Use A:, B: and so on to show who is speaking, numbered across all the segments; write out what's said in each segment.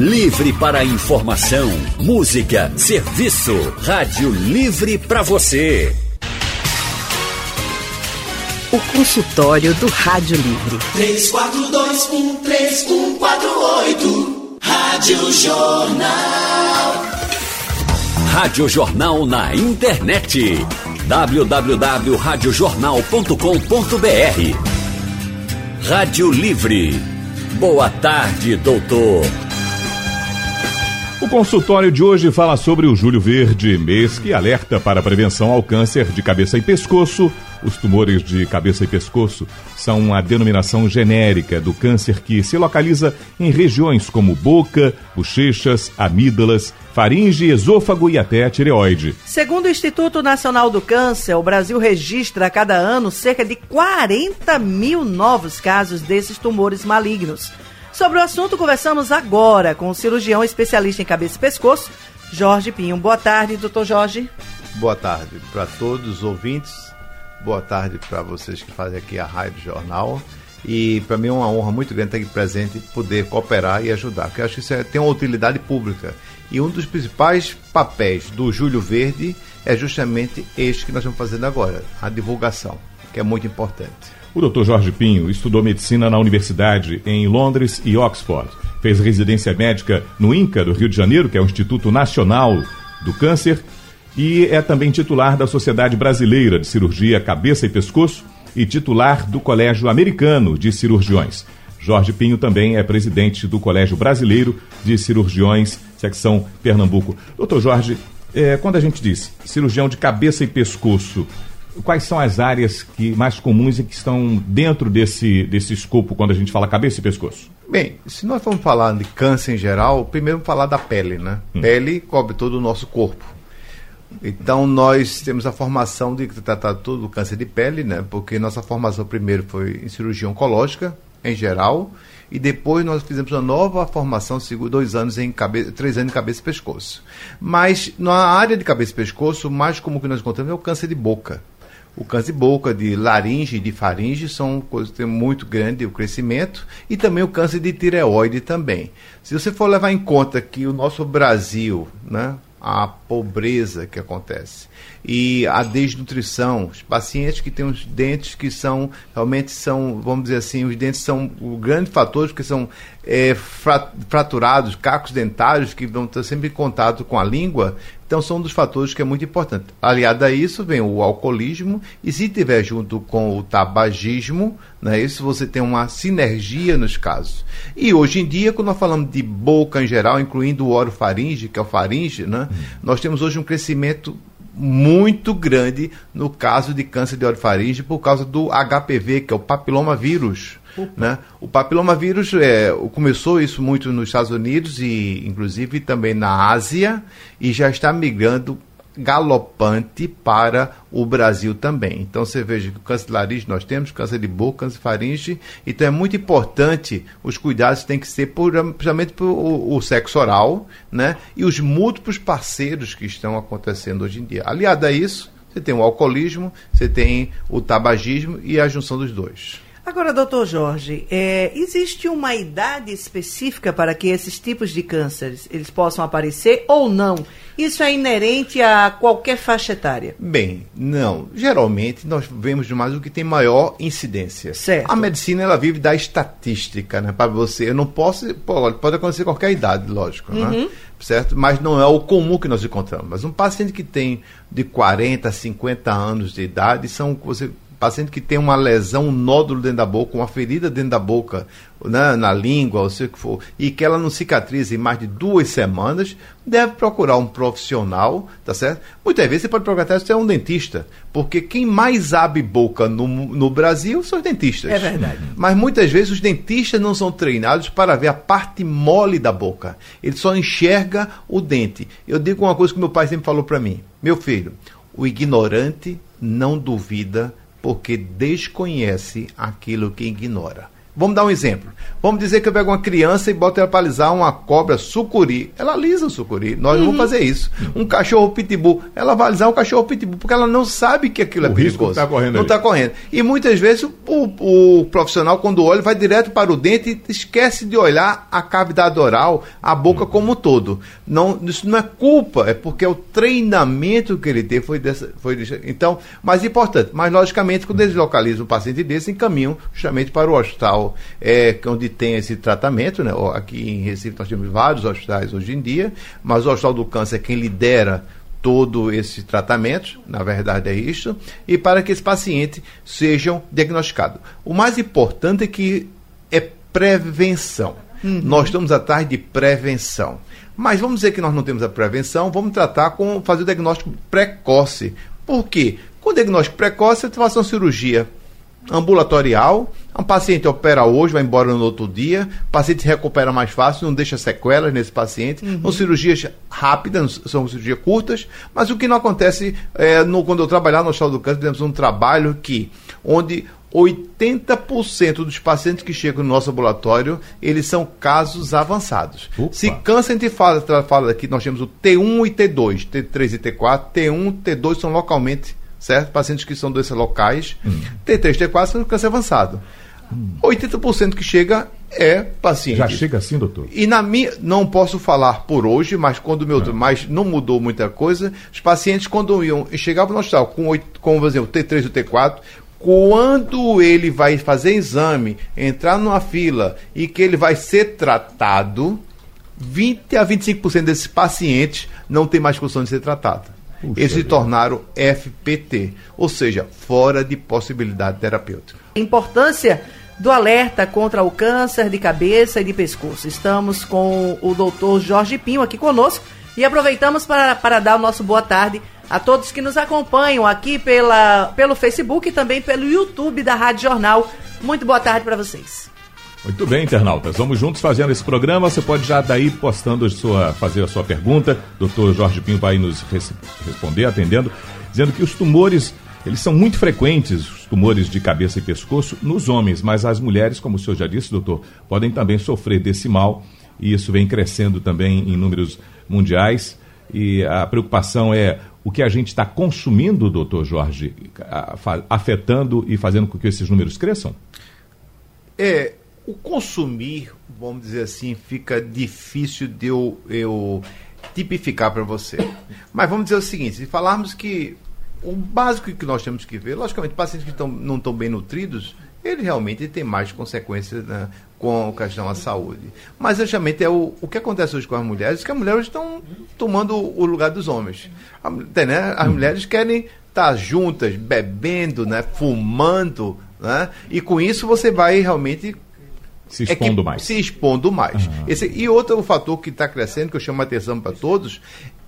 A: Livre para informação, música, serviço. Rádio Livre para você.
B: O consultório do Rádio Livre.
C: 34213148. Rádio Jornal.
A: Rádio Jornal na internet. www.radiojornal.com.br Rádio Livre. Boa tarde, doutor.
D: O consultório de hoje fala sobre o Júlio Verde, mês que alerta para a prevenção ao câncer de cabeça e pescoço. Os tumores de cabeça e pescoço são uma denominação genérica do câncer que se localiza em regiões como boca, bochechas, amígdalas, faringe, esôfago e até a tireoide.
E: Segundo o Instituto Nacional do Câncer, o Brasil registra a cada ano cerca de 40 mil novos casos desses tumores malignos. Sobre o assunto, conversamos agora com o cirurgião especialista em cabeça e pescoço, Jorge Pinho. Boa tarde, doutor Jorge.
F: Boa tarde para todos os ouvintes. Boa tarde para vocês que fazem aqui a Rádio Jornal. E para mim é uma honra muito grande estar aqui presente poder cooperar e ajudar, porque acho que isso é, tem uma utilidade pública. E um dos principais papéis do Júlio Verde é justamente este que nós estamos fazendo agora, a divulgação, que é muito importante.
D: O Dr. Jorge Pinho estudou medicina na universidade em Londres e Oxford. Fez residência médica no INCA do Rio de Janeiro, que é o Instituto Nacional do Câncer, e é também titular da Sociedade Brasileira de Cirurgia Cabeça e Pescoço e titular do Colégio Americano de Cirurgiões. Jorge Pinho também é presidente do Colégio Brasileiro de Cirurgiões, secção Pernambuco. Doutor Jorge, é, quando a gente diz cirurgião de cabeça e pescoço, quais são as áreas que mais comuns e que estão dentro desse, desse escopo quando a gente fala cabeça e pescoço?
F: Bem, se nós formos falar de câncer em geral, primeiro vamos falar da pele, né? Hum. Pele cobre todo o nosso corpo. Então nós temos a formação de tratar todo o câncer de pele, né? Porque nossa formação primeiro foi em cirurgia oncológica, em geral, e depois nós fizemos uma nova formação, dois anos em cabeça, três anos em cabeça e pescoço. Mas na área de cabeça e pescoço, mais como que nós encontramos é o câncer de boca. O câncer de boca, de laringe e de faringe são coisas que têm muito grande o crescimento e também o câncer de tireoide também. Se você for levar em conta que o nosso Brasil, né, a pobreza que acontece e a desnutrição, os pacientes que têm os dentes que são realmente são, vamos dizer assim, os dentes são o grande fator porque são é, fraturados, cacos dentários que vão estar sempre em contato com a língua, então são um dos fatores que é muito importante. Aliado a isso vem o alcoolismo e se tiver junto com o tabagismo, né, isso você tem uma sinergia nos casos. E hoje em dia, quando nós falamos de boca em geral, incluindo o orofaringe, que é o faringe, né, uhum. nós temos hoje um crescimento muito grande no caso de câncer de orofaringe por causa do HPV, que é o papiloma vírus. Né? O papiloma vírus é, começou isso muito nos Estados Unidos e inclusive também na Ásia e já está migrando galopante para o Brasil também. Então você veja que o câncer de laringe nós temos, câncer de boca, câncer de faringe, então é muito importante, os cuidados têm que ser por, principalmente para o, o, sexo oral, né? E os múltiplos parceiros que estão acontecendo hoje em dia. Aliado a isso, você tem o alcoolismo, você tem o tabagismo e a junção dos dois.
E: Agora, doutor Jorge, é, existe uma idade específica para que esses tipos de cânceres eles possam aparecer ou não? Isso é inerente a qualquer faixa etária?
F: Bem, não. Geralmente nós vemos mais o que tem maior incidência.
E: Certo.
F: A medicina ela vive da estatística, né? Para você, eu não posso, pode, pode acontecer qualquer idade, lógico, né? uhum. né? Certo? Mas não é o comum que nós encontramos. Mas um paciente que tem de 40 a 50 anos de idade são você paciente que tem uma lesão, um nódulo dentro da boca, uma ferida dentro da boca, né, na língua, ou seja o que for, e que ela não cicatriza em mais de duas semanas, deve procurar um profissional, tá certo? Muitas vezes você pode procurar até um dentista, porque quem mais abre boca no, no Brasil são os dentistas.
E: É verdade.
F: Mas muitas vezes os dentistas não são treinados para ver a parte mole da boca. Ele só enxerga o dente. Eu digo uma coisa que meu pai sempre falou para mim: meu filho, o ignorante não duvida porque desconhece aquilo que ignora. Vamos dar um exemplo. Vamos dizer que eu pego uma criança e boto ela para alisar uma cobra sucuri. Ela alisa o sucuri. Nós não vamos fazer isso. Um cachorro pitbull, ela vai alisar um cachorro pitbull, porque ela não sabe que aquilo
D: O
F: é perigoso.
D: tá correndo
F: não está correndo. E muitas vezes o, o profissional, quando olha, vai direto para o dente e esquece de olhar a cavidade oral, a boca como um todo. Não, isso não é culpa, é porque é o treinamento que ele teve foi dessa. Foi desse- então, mais importante, mas logicamente, quando eles localizam um paciente desse, encaminham justamente para o hospital é, que é onde tem esse tratamento. Né? Aqui em Recife nós temos vários hospitais hoje em dia, mas o Hospital do Câncer é quem lidera todo esse tratamento, na verdade é isso, e para que esse paciente sejam diagnosticados. O mais importante é que é prevenção. Nós estamos atrás de prevenção. Mas vamos dizer que nós não temos a prevenção, vamos tratar com fazer o diagnóstico precoce. Por quê? Com o diagnóstico precoce, você faz uma cirurgia ambulatorial, um paciente opera hoje, vai embora no outro dia, o paciente recupera mais fácil, não deixa sequelas nesse paciente. São cirurgias rápidas, são cirurgias curtas, mas o que não acontece é, no, quando eu trabalhar no Hospital do Câncer, temos um trabalho que, onde 80% dos pacientes que chegam no nosso ambulatório, eles são casos avançados.
D: Opa.
F: Se câncer a gente fala, fala aqui, nós temos o T1 e T2, T3 e T4, T1 e T2 são localmente, certo? Pacientes que são doenças locais. T3 e T4 são câncer avançado. 80% que chega é paciente.
D: Já chega assim, doutor?
F: E na minha, não posso falar por hoje, mas quando meu, mas não mudou muita coisa. Os pacientes quando iam chegavam no hospital com oito, com por exemplo, o T3 e o T4, quando ele vai fazer exame, entrar numa fila e que ele vai ser tratado, 20 a 25% desses pacientes não tem mais condição de ser tratado.
D: Puxa
F: Eles se tornaram FPT, ou seja, fora de possibilidade terapêutica.
E: Importância do alerta contra o câncer de cabeça e de pescoço. Estamos com o doutor Jorge Pinho aqui conosco e aproveitamos para, para dar o nosso boa tarde a todos que nos acompanham aqui pela, pelo Facebook e também pelo YouTube da Rádio Jornal. Muito boa tarde para vocês.
D: Muito bem, internautas. Vamos juntos fazendo esse programa. Você pode já daí postando sua, fazer a sua pergunta. Doutor Jorge Pinho vai nos res- responder, atendendo, dizendo que os tumores, eles são muito frequentes, os tumores de cabeça e pescoço, nos homens, mas as mulheres, como o senhor já disse, doutor, podem também sofrer desse mal. E isso vem crescendo também em números mundiais. E a preocupação é o que a gente está consumindo, doutor Jorge, afetando e fazendo com que esses números cresçam?
F: É, o consumir, vamos dizer assim, fica difícil de eu, eu tipificar para você. Mas vamos dizer o seguinte, se falarmos que o básico que nós temos que ver, logicamente, pacientes que estão, não estão bem nutridos, ele realmente tem mais consequências né, com a questão da saúde. Mas justamente é o, o que acontece hoje com as mulheres, que as mulheres estão tomando o lugar dos homens. A, né, as mulheres querem estar juntas, bebendo, né, fumando, né, e com isso você vai realmente
D: Se
F: é
D: expondo mais.
F: Se expondo mais. Esse, e outro fator que está crescendo, que eu chamo a atenção para todos,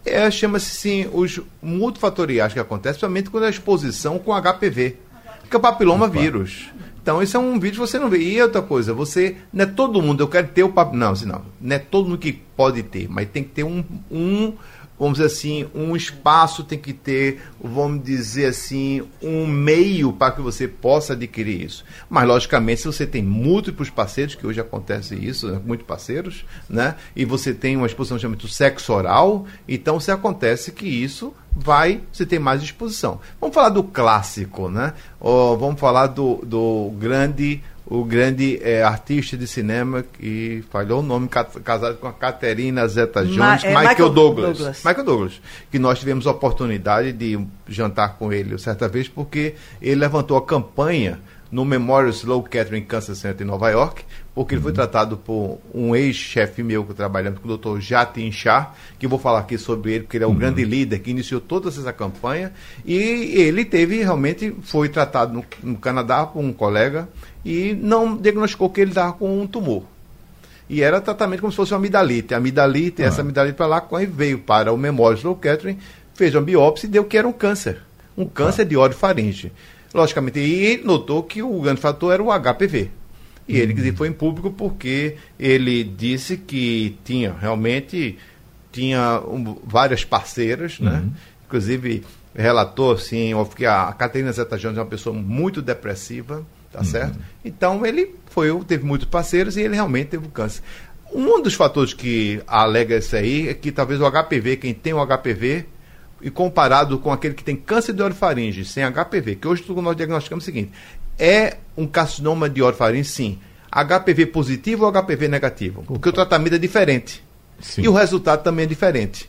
F: é, chama-se sim os multifatoriais que acontecem, principalmente quando a exposição com HPV, que é o papiloma vírus. Então, isso é um vídeo que você não vê. E outra coisa, você. Não é todo mundo, eu quero ter o papiloma. Não, assim, não. Não é todo mundo que pode ter, mas tem que ter um. um vamos dizer assim, um espaço, tem que ter, vamos dizer assim, um meio para que você possa adquirir isso. Mas, logicamente, se você tem múltiplos parceiros, que hoje acontece isso, né, muitos parceiros, né? E você tem uma exposição chamada sexo oral, então se acontece que isso vai, você tem mais exposição. Vamos falar do clássico, né? Ó, vamos falar do, do grande o grande eh, artista de cinema que falhou o nome, ca- casado com a Caterina Zeta-Jones,
E: Ma- é,
F: Michael,
E: Michael
F: Douglas.
E: Douglas.
F: Michael Douglas, que nós tivemos a oportunidade de jantar com ele certa vez, porque ele levantou a campanha no Memorial Sloan Kettering Cancer Center em Nova York, porque ele foi tratado por um ex-chefe meu que trabalhamos com o Dr. Jatin Shah, que eu vou falar aqui sobre ele, porque ele é o grande líder que iniciou toda essa campanha, e ele teve realmente, foi tratado no, no Canadá por um colega, e não diagnosticou que ele estava com um tumor. E era tratamento como se fosse uma amidalite. A amidalite, essa amidalite para lá, veio para o Memorial Sloan Kettering, fez uma biópsia e deu que era um câncer. Um câncer de orofaringe. Logicamente, e notou que o grande fator era o HPV. E ele foi em público porque ele disse que tinha realmente tinha um, várias parceiras, né? Inclusive relatou assim, que a Catarina Zeta Jones é uma pessoa muito depressiva, tá certo? Então ele foi, teve muitos parceiros e ele realmente teve o câncer. Um dos fatores que alega isso aí é que talvez o HPV, quem tem o HPV, e comparado com aquele que tem câncer de orofaringe sem HPV, que hoje nós diagnosticamos o seguinte: é um carcinoma de orofaringe, sim. HPV positivo ou HPV negativo? Porque o tratamento é diferente.
D: Sim.
F: E o resultado também é diferente.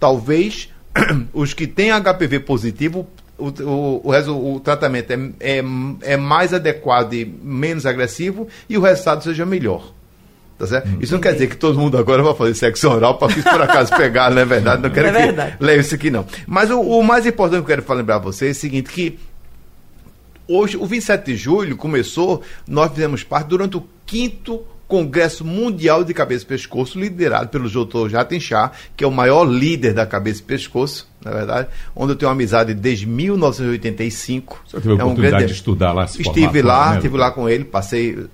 F: Talvez os que têm HPV positivo, o, o, o, o tratamento é, é, é mais adequado e menos agressivo e o resultado seja melhor. Tá certo? Isso não quer dizer que todo mundo agora vai fazer sexo oral para por acaso pegar, não é verdade? Não quero
E: É
F: que
E: verdade.
F: leve isso aqui, não. Mas o, o mais importante que eu quero falar- lembrar a vocês é o seguinte: que hoje, o 27 de julho, começou, nós fizemos parte durante o quinto Congresso Mundial de Cabeça e Pescoço, liderado pelo Dr. Jatin Shah, que é o maior líder da cabeça e pescoço, na verdade, onde eu tenho uma amizade desde 1985.
D: Você teve a
F: É um
D: oportunidade
F: grande-
D: de estudar lá, se
F: Estive lá,
D: né,
F: estive
D: doutor?
F: lá com ele, passei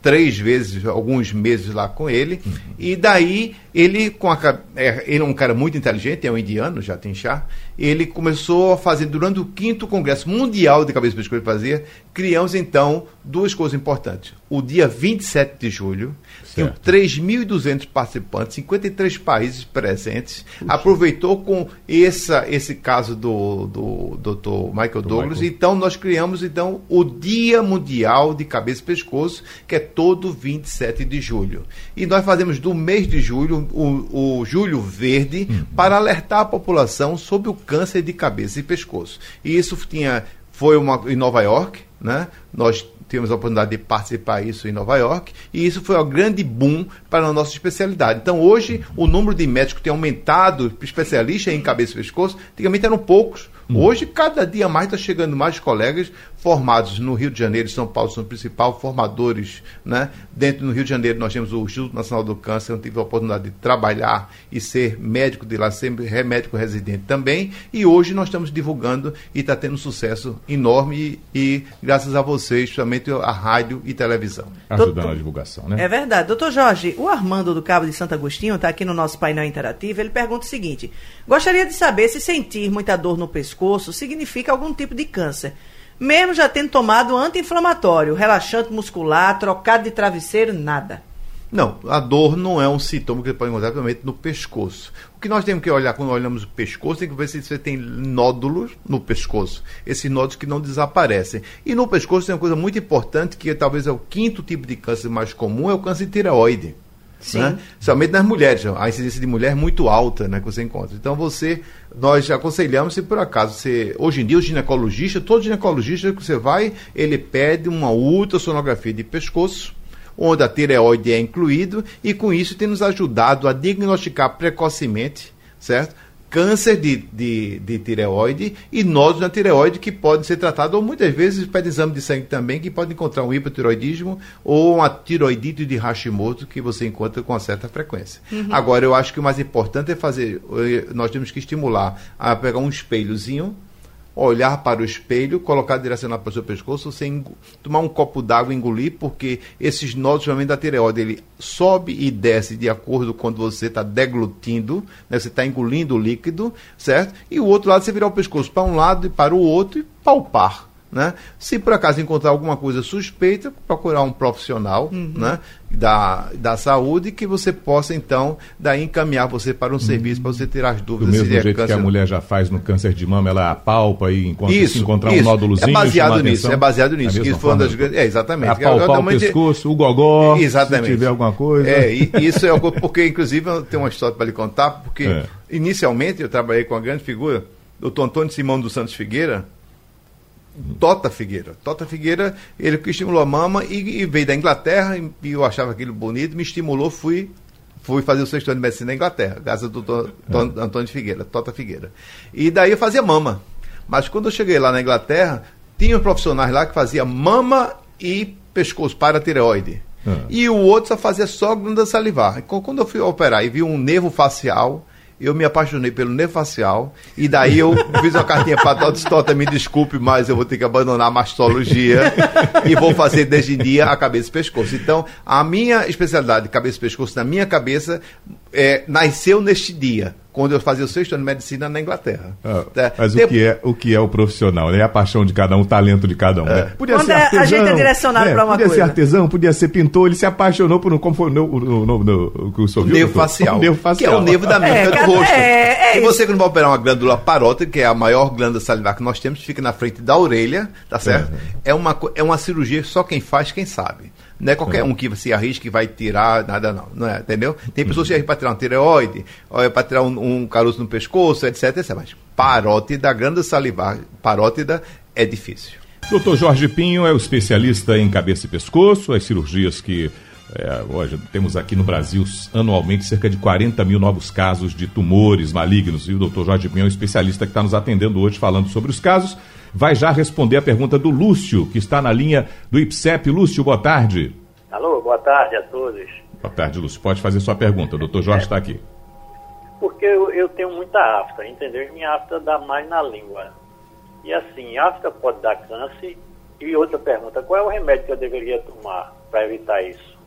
F: três vezes, alguns meses lá com ele.
D: Uhum.
F: E daí ele, com a, é, ele é um cara muito inteligente, é um indiano, já tem chá. Ele começou a fazer, durante o quinto Congresso Mundial de Cabeça e Pescoço fazia, criamos então duas coisas importantes. O dia 27 de julho, tem
D: Certo.
F: 3.200 participantes, 53 países presentes. Aproveitou com essa, esse caso do, do Dr. Michael Douglas.
D: Michael.
F: Então, nós criamos então o Dia Mundial de Cabeça e Pescoço, que é todo 27 de julho. E nós fazemos do mês de julho o, o Julho Verde
D: Uhum.
F: para alertar a população sobre o câncer de cabeça e pescoço. E isso tinha, foi uma, em Nova York, né? Nós tivemos a oportunidade de participar disso em Nova York, e isso foi um grande boom para a nossa especialidade. Então, hoje, o número de médicos tem aumentado, especialistas em cabeça e pescoço, antigamente eram poucos. Hoje, cada dia mais está chegando mais colegas formados no Rio de Janeiro e São Paulo, são principal formadores. Né? Dentro do Rio de Janeiro, nós temos o Instituto Nacional do Câncer, eu tive a oportunidade de trabalhar e ser médico de lá, ser médico residente também. E hoje nós estamos divulgando e está tendo um sucesso enorme e, e graças a vocês, principalmente a rádio e televisão.
D: Ajudando
E: Doutor-
D: na divulgação, né?
E: É verdade. Doutor Jorge, o Armando do Cabo de Santo Agostinho está aqui no nosso painel interativo. Ele pergunta o seguinte: gostaria de saber se sentir muita dor no pescoço significa algum tipo de câncer. Mesmo já tendo tomado anti-inflamatório, relaxante muscular, trocado de travesseiro, nada.
F: Não, a dor não é um sintoma que você pode encontrar principalmente no pescoço. O que nós temos que olhar quando olhamos o pescoço, tem que ver se você tem nódulos no pescoço. Esses nódulos que não desaparecem. E no pescoço tem uma coisa muito importante, que talvez é o quinto tipo de câncer mais comum, é o câncer de tireoide.
E: Sim.
F: Né? Somente nas mulheres, a incidência de mulher é muito alta, né, que você encontra. Então você, nós aconselhamos se por acaso você, hoje em dia o ginecologista, todo ginecologista que você vai, ele pede uma ultrassonografia de pescoço, onde a tireoide é incluído e com isso tem nos ajudado a diagnosticar precocemente, certo? Câncer de, de, de tireoide e nódulos na tireoide que podem ser tratados, ou muitas vezes pede exame de sangue também, que pode encontrar um hipotiroidismo ou uma tiroidite de Hashimoto que você encontra com certa frequência. Agora, eu acho que o mais importante é fazer, eh, nós temos que estimular a pegar um espelhozinho, olhar para o espelho, colocar direcionado para o seu pescoço, você tomar um copo d'água e engolir, porque esses nódulos realmente da tireoide, ele sobe e desce de acordo com quando você está deglutindo, né, você está engolindo o líquido, certo? E o outro lado você virar o pescoço para um lado e para o outro e palpar. Né? Se por acaso encontrar alguma coisa suspeita, procurar um profissional né, da, da saúde que você possa, então, daí encaminhar você para um serviço para você tirar as
D: Do
F: dúvidas
D: mesmo
F: se é
D: jeito que a
F: câncer.
D: mulher já faz no câncer de mama, ela apalpa e encontra, se
F: Isso,
D: encontrar um
F: isso.
D: nódulozinho.
F: É baseado nisso,
D: atenção.
F: é baseado
D: Da
F: nisso. Isso foi uma das grandes. É, exatamente.
D: Apalpar o pescoço, o gogó,
F: Exatamente.
D: se tiver alguma coisa.
F: É, e isso é porque inclusive eu tenho uma história para lhe contar, porque
D: É.
F: inicialmente eu trabalhei com uma grande figura, doutor Antônio Simão dos Santos Figueira, Tota Figueira. Tota Figueira, ele que estimulou a mama e, e veio da Inglaterra, e, e eu achava aquilo bonito, me estimulou, fui fui fazer o sexto ano de medicina na Inglaterra, graças ao doutor Ton- Antônio Figueira, Tota Figueira. E daí eu fazia mama. Mas quando eu cheguei lá na Inglaterra, tinha profissionais lá que fazia mama e pescoço para tireoide.
D: Ah.
F: E o outro só fazia só glândula salivar. Quando eu fui operar e vi um nervo facial, eu me apaixonei pelo nervo facial. E daí eu fiz uma cartinha para Tota Tota, me desculpe, mas eu vou ter que abandonar a mastologia e vou fazer desde dia a cabeça e pescoço. Então, a minha especialidade, cabeça e pescoço, na minha cabeça, é, nasceu neste dia, quando eu fazia o sexto ano de medicina na Inglaterra.
D: Ah,
F: Tá?
D: mas
F: Tem-
D: o que, é, o que é o profissional? né? É a paixão de cada um, o talento de cada um. né? Podia
E: Quando é- a gente é direcionado pra uma
D: podia ser
E: coisa.
D: artesão, podia ser pintor, ele se apaixonou por um. Como foi o, no, no, no, no- o que o senhor
F: O
D: viu,
F: nervo
D: doutor?
F: facial,
D: O nervo
F: que é
D: facial.
F: o nervo da
E: É,
F: do
E: cada-
F: rosto.
E: é, é
F: e você, quando vai operar uma glândula parótida, que é a maior glândula salivar que nós temos, fica na frente da orelha, tá certo? É, uma, é uma cirurgia que só quem faz, quem sabe. Não é qualquer um que se arrisca e vai tirar, nada não, não é, entendeu? Tem pessoas que se arriscam para tirar uma tireoide, ou para tirar um, um caroço no pescoço, etc, etc. Mas parótida, glândula salivar, parótida, é difícil.
D: Dr. Jorge Pinho é o especialista em cabeça e pescoço, as cirurgias que é, hoje temos aqui no Brasil anualmente cerca de 40 mil novos casos de tumores malignos. E o Dr. Jorge Pinho é especialista que está nos atendendo hoje falando sobre os casos. Vai já responder a pergunta do Lúcio, que está na linha do IPSEP. Lúcio, boa tarde.
G: Alô, boa tarde a todos.
D: Boa tarde, Lúcio. Pode fazer sua pergunta. O Dr. Jorge está aqui.
G: Porque eu, eu tenho muita afta, entendeu? Minha afta dá mais na língua. E assim, afta pode dar câncer. E outra pergunta, qual é o remédio que eu deveria tomar para evitar isso?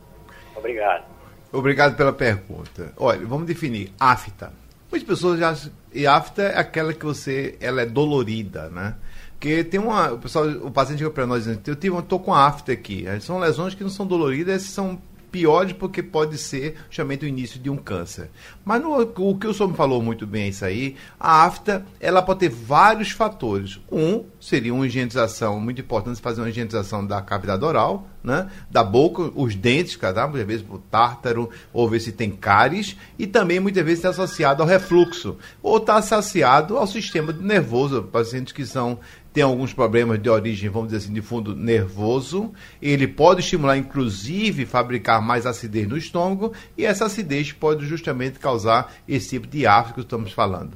G: Obrigado.
F: Obrigado pela pergunta. Olha, vamos definir afta. Muitas pessoas já e afta é aquela que você ela é dolorida, né? Porque tem uma, o pessoal, o paciente chega para nós dizendo, eu tive, eu tô com afta aqui. São lesões que não são doloridas, são piores porque pode ser justamente o início de um câncer. Mas no- o que o senhor me falou muito bem é isso aí, a afta, ela pode ter vários fatores. Um seria uma higienização, muito importante fazer uma higienização da cavidade oral, né? Da boca, os dentes, cada muitas vezes o tártaro, ou ver se tem cáries, e também muitas vezes está associado ao refluxo, ou está associado ao sistema nervoso, pacientes que são tem alguns problemas de origem, vamos dizer assim, de fundo nervoso. Ele pode estimular, inclusive, fabricar mais acidez no estômago, e essa acidez pode justamente causar esse tipo de afta que estamos falando.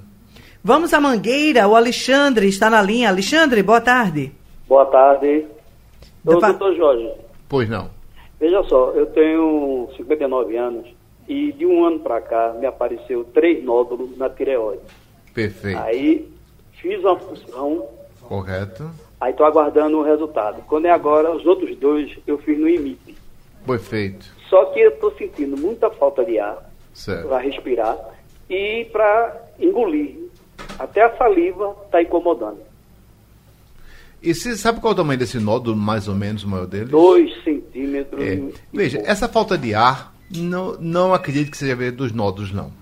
E: Vamos à Mangueira, o Alexandre está na linha. Alexandre, boa tarde.
H: Boa tarde. Ô,
E: Depa-
H: doutor Jorge,
F: Pois não.
H: veja só, eu tenho 59 anos e de um ano para cá me apareceu três nódulos na tireoide.
F: Perfeito.
H: Aí fiz uma função,
F: Correto.
H: aí estou aguardando o resultado. Quando é agora, os outros dois eu fiz no IMIP.
F: Perfeito.
H: Só que eu estou sentindo muita falta de ar para respirar e para engolir. Até a saliva está incomodando.
F: E você sabe qual é o tamanho desse nódulo, mais ou menos, o maior dele?
H: Dois centímetros.
F: É. Veja,
H: pouco.
F: essa falta de ar, não, não acredito que seja dos nódulos, não.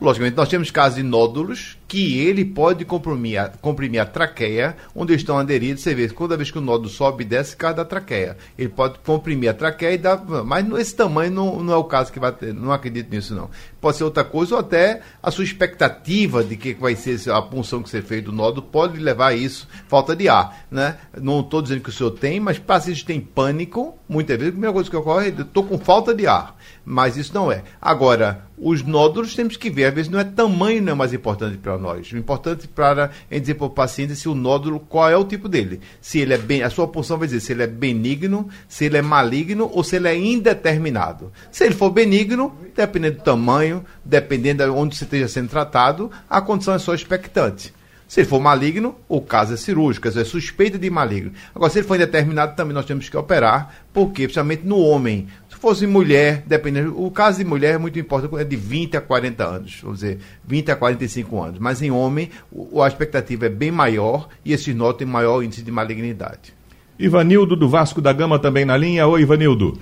F: Logicamente, nós temos casos de nódulos que ele pode comprimir a, comprimir a traqueia, onde estão aderidos. Você vê, toda vez que o nódulo sobe e desce, cai da traqueia. Ele pode comprimir a traqueia e dar. Mas esse tamanho não, não é o caso que vai ter. Não acredito nisso, não. Pode ser outra coisa, ou até a sua expectativa de que vai ser a punção que você fez do nódulo pode levar a isso, falta de ar. Né? Não estou dizendo que o senhor tem, mas pacientes têm pânico, muitas vezes, a primeira coisa que ocorre é estou com falta de ar. Mas isso não é. Agora, os nódulos temos que ver, às vezes não é tamanho não é mais importante para nós. O importante para é dizer para o paciente se o nódulo, qual é o tipo dele. Se ele é bem, a sua punção vai dizer se ele é benigno, se ele é maligno ou se ele é indeterminado. Se ele for benigno, dependendo do tamanho, dependendo de onde você esteja sendo tratado, a condição é só expectante. Se ele for maligno, o caso é cirúrgico, é suspeita de maligno. Agora, se ele for indeterminado, também nós temos que operar, porque, principalmente no homem. Se fosse mulher, dependendo. O caso de mulher é muito importante, é de 20 a 40 anos, vamos dizer, 20 a 45 anos. Mas em homem, o, a expectativa é bem maior e esses nódulos têm maior índice de malignidade.
D: Ivanildo do Vasco da Gama também na linha. Oi, Ivanildo.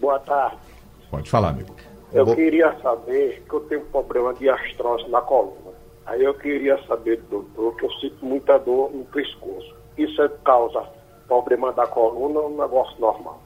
G: Boa tarde.
D: Pode falar, amigo.
G: Eu queria saber que eu tenho um problema de artrose na coluna. Aí eu queria saber, doutor, que eu sinto muita dor no pescoço. Isso é causa problema da coluna ou um negócio normal?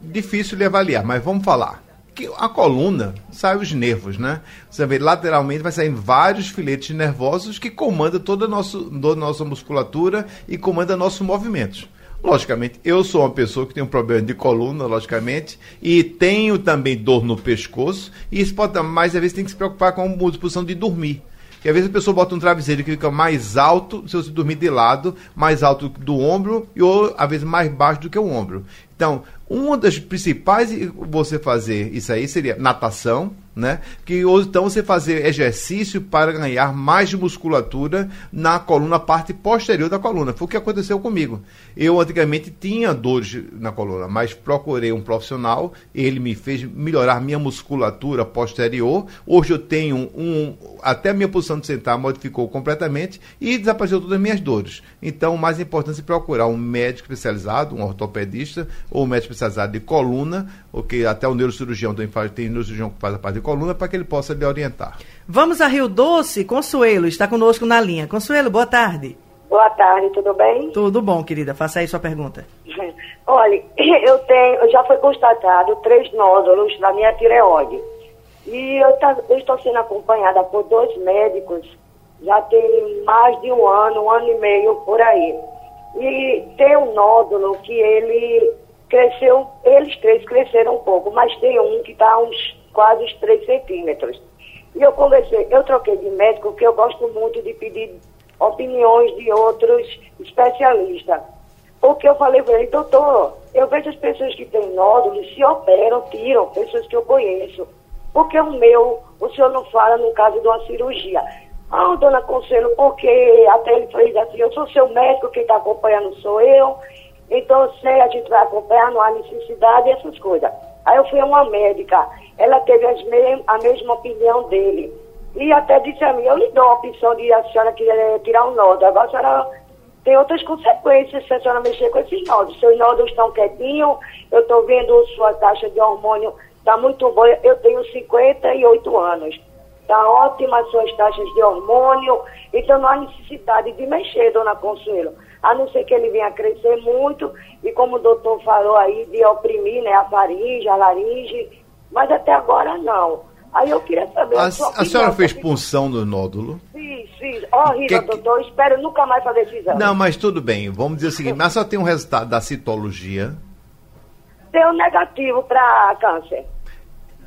F: Difícil de avaliar, mas vamos falar. Que a coluna sai os nervos, né? Você vê lateralmente vai sair vários filetes nervosos que comandam toda a nosso, toda a nossa musculatura e comanda nossos movimentos. Logicamente, eu sou uma pessoa que tem um problema de coluna, logicamente, e tenho também dor no pescoço, e isso pode mais às vezes tem que se preocupar com a posição de dormir. Porque às vezes a pessoa bota um travesseiro que fica mais alto, se você dormir de lado, mais alto do ombro, e ou às vezes mais baixo do que o ombro. Então, uma das principais você fazer isso aí seria natação, né? Que ou então você fazer exercício para ganhar mais musculatura na coluna, parte posterior da coluna. Foi o que aconteceu comigo. Eu antigamente tinha dores na coluna, mas procurei um profissional, ele me fez melhorar minha musculatura posterior. Hoje eu tenho um até a minha posição de sentar modificou completamente e desapareceu todas as minhas dores. Então, o mais importante é procurar um médico especializado, um ortopedista ou um médico especializado de coluna, porque até o neurocirurgião tem, tem neurocirurgião que faz a parte de coluna para que ele possa lhe orientar.
E: Vamos a Rio Doce, Consuelo está conosco na linha. Consuelo, boa tarde.
I: Boa tarde, tudo bem?
E: Tudo bom, querida. Faça aí sua pergunta.
I: Olha, eu tenho, já foi constatado três nódulos na minha tireoide. E eu, tá, eu estou sendo acompanhada por dois médicos, já tem mais de um ano, um ano e meio por aí. E tem um nódulo que ele cresceu, eles três cresceram um pouco, mas tem um que está uns quase uns 3 centímetros. E eu conversei, eu troquei de médico, porque eu gosto muito de pedir opiniões de outros especialistas. Porque eu falei para ele, doutor, eu vejo as pessoas que têm nódulos, se operam, tiram, pessoas que eu conheço. Porque o meu, o senhor não fala no caso de uma cirurgia. Ah, dona Conselho, porque até ele fez assim, eu sou seu médico, quem está acompanhando sou eu. Então sei, a gente vai acompanhar, não há necessidade, essas coisas. Aí eu fui a uma médica, ela teve me a mesma opinião dele. E até disse a mim, eu lhe dou a opção de a senhora querer tirar um nódulo. Agora a senhora tem outras consequências se a senhora mexer com esses nódulos. Seus nódulos estão quietinhos, eu estou vendo sua taxa de hormônio, está muito boa. Eu tenho 58 anos. Está ótima as suas taxas de hormônio, então não há necessidade de mexer, dona Consuelo a não ser que ele venha crescer muito, e como o doutor falou aí, de oprimir né, a faringe, a laringe, mas até agora não. Aí eu queria saber. A, a,
F: a senhora fez punção do nódulo?
I: Fiz, fiz. Horrível, que... doutor. Espero nunca mais fazer esse exame.
F: Não, mas tudo bem. Vamos dizer o seguinte: mas só tem um resultado da citologia.
I: Deu negativo para câncer.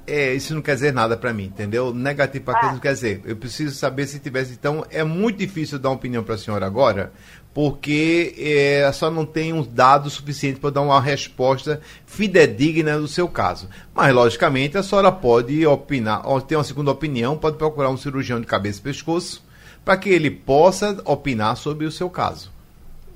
F: É, isso não quer dizer nada para mim, entendeu? Negativo para ah. não quer dizer. Eu preciso saber se tivesse. Então, é muito difícil dar uma opinião para a senhora agora, porque é, só não tem um dado suficiente para dar uma resposta fidedigna do seu caso. Mas, logicamente, a senhora pode opinar, ou ter uma segunda opinião, pode procurar um cirurgião de cabeça e pescoço, para que ele possa opinar sobre o seu caso.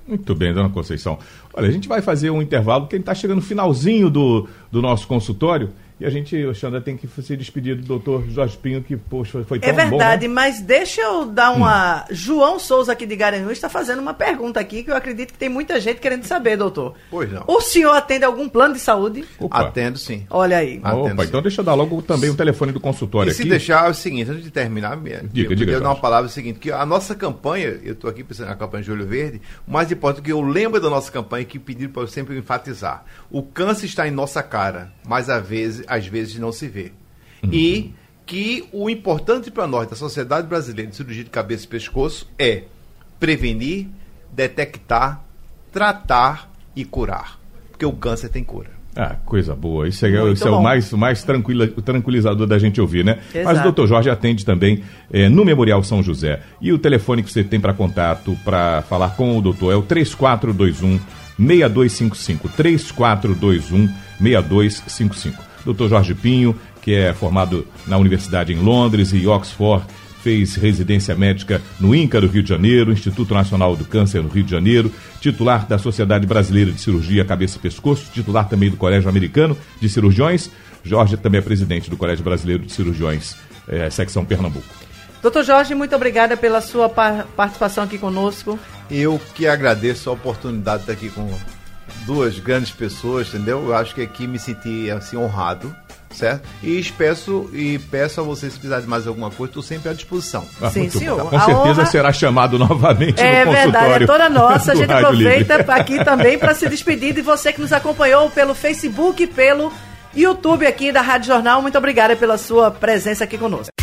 D: Muito bem, dona Conceição. Olha, a gente vai fazer um intervalo, porque a gente está chegando no finalzinho do, do nosso consultório. E a gente, o Xandra, tem que se despedir do doutor Jorge Pinho, que poxa, foi tão
E: É verdade,
D: bom,
E: né? mas deixa eu dar uma. Hum. João Souza aqui de Garanhuns está fazendo uma pergunta aqui que eu acredito que tem muita gente querendo saber, doutor.
F: Pois não.
E: O senhor atende algum plano de saúde?
F: Opa. Atendo sim.
E: Olha aí.
D: Atendo, Opa, sim. então deixa eu dar logo também o telefone do consultório
F: e
D: aqui.
F: se deixar é o seguinte, antes de terminar,
D: diga, eu diga,
F: dar uma palavra é o seguinte, que a nossa campanha, eu estou aqui pensando na campanha de Olho Verde, o mais importante é que eu lembro da nossa campanha que pediram para eu sempre enfatizar. O câncer está em nossa cara, mas às vezes, às vezes não se vê. Uhum. E que o importante para nós, da Sociedade Brasileira de Cirurgia de Cabeça e Pescoço, é prevenir, detectar, tratar e curar. Porque o câncer tem cura.
D: Ah, coisa boa. Isso é, isso é o mais, mais tranquila, tranquilizador da gente ouvir, né? Exato. Mas o doutor Jorge atende também é, no Memorial São José. E o telefone que você tem para contato, para falar com o doutor, é o 3421 6255. 3421 6255. Dr. Jorge Pinho, que é formado na Universidade em Londres e Oxford, fez residência médica no INCA do Rio de Janeiro, Instituto Nacional do Câncer no Rio de Janeiro, titular da Sociedade Brasileira de Cirurgia Cabeça e Pescoço, titular também do Colégio Americano de Cirurgiões. Jorge também é presidente do Colégio Brasileiro de Cirurgiões, é, secção Pernambuco.
E: Doutor Jorge, muito obrigada pela sua participação aqui conosco.
F: Eu que agradeço a oportunidade de estar aqui com duas grandes pessoas, entendeu? Eu acho que aqui me senti assim honrado certo? E peço, e peço a você, se precisar de mais alguma coisa, estou sempre à disposição.
E: Ah, Sim, senhor.
D: Com certeza honra... será chamado novamente
E: é
D: no
E: consultório. É verdade, é toda nossa. A gente aproveita Livre. aqui também para se despedir de você que nos acompanhou pelo Facebook, pelo YouTube aqui da Rádio Jornal. Muito obrigada pela sua presença aqui conosco.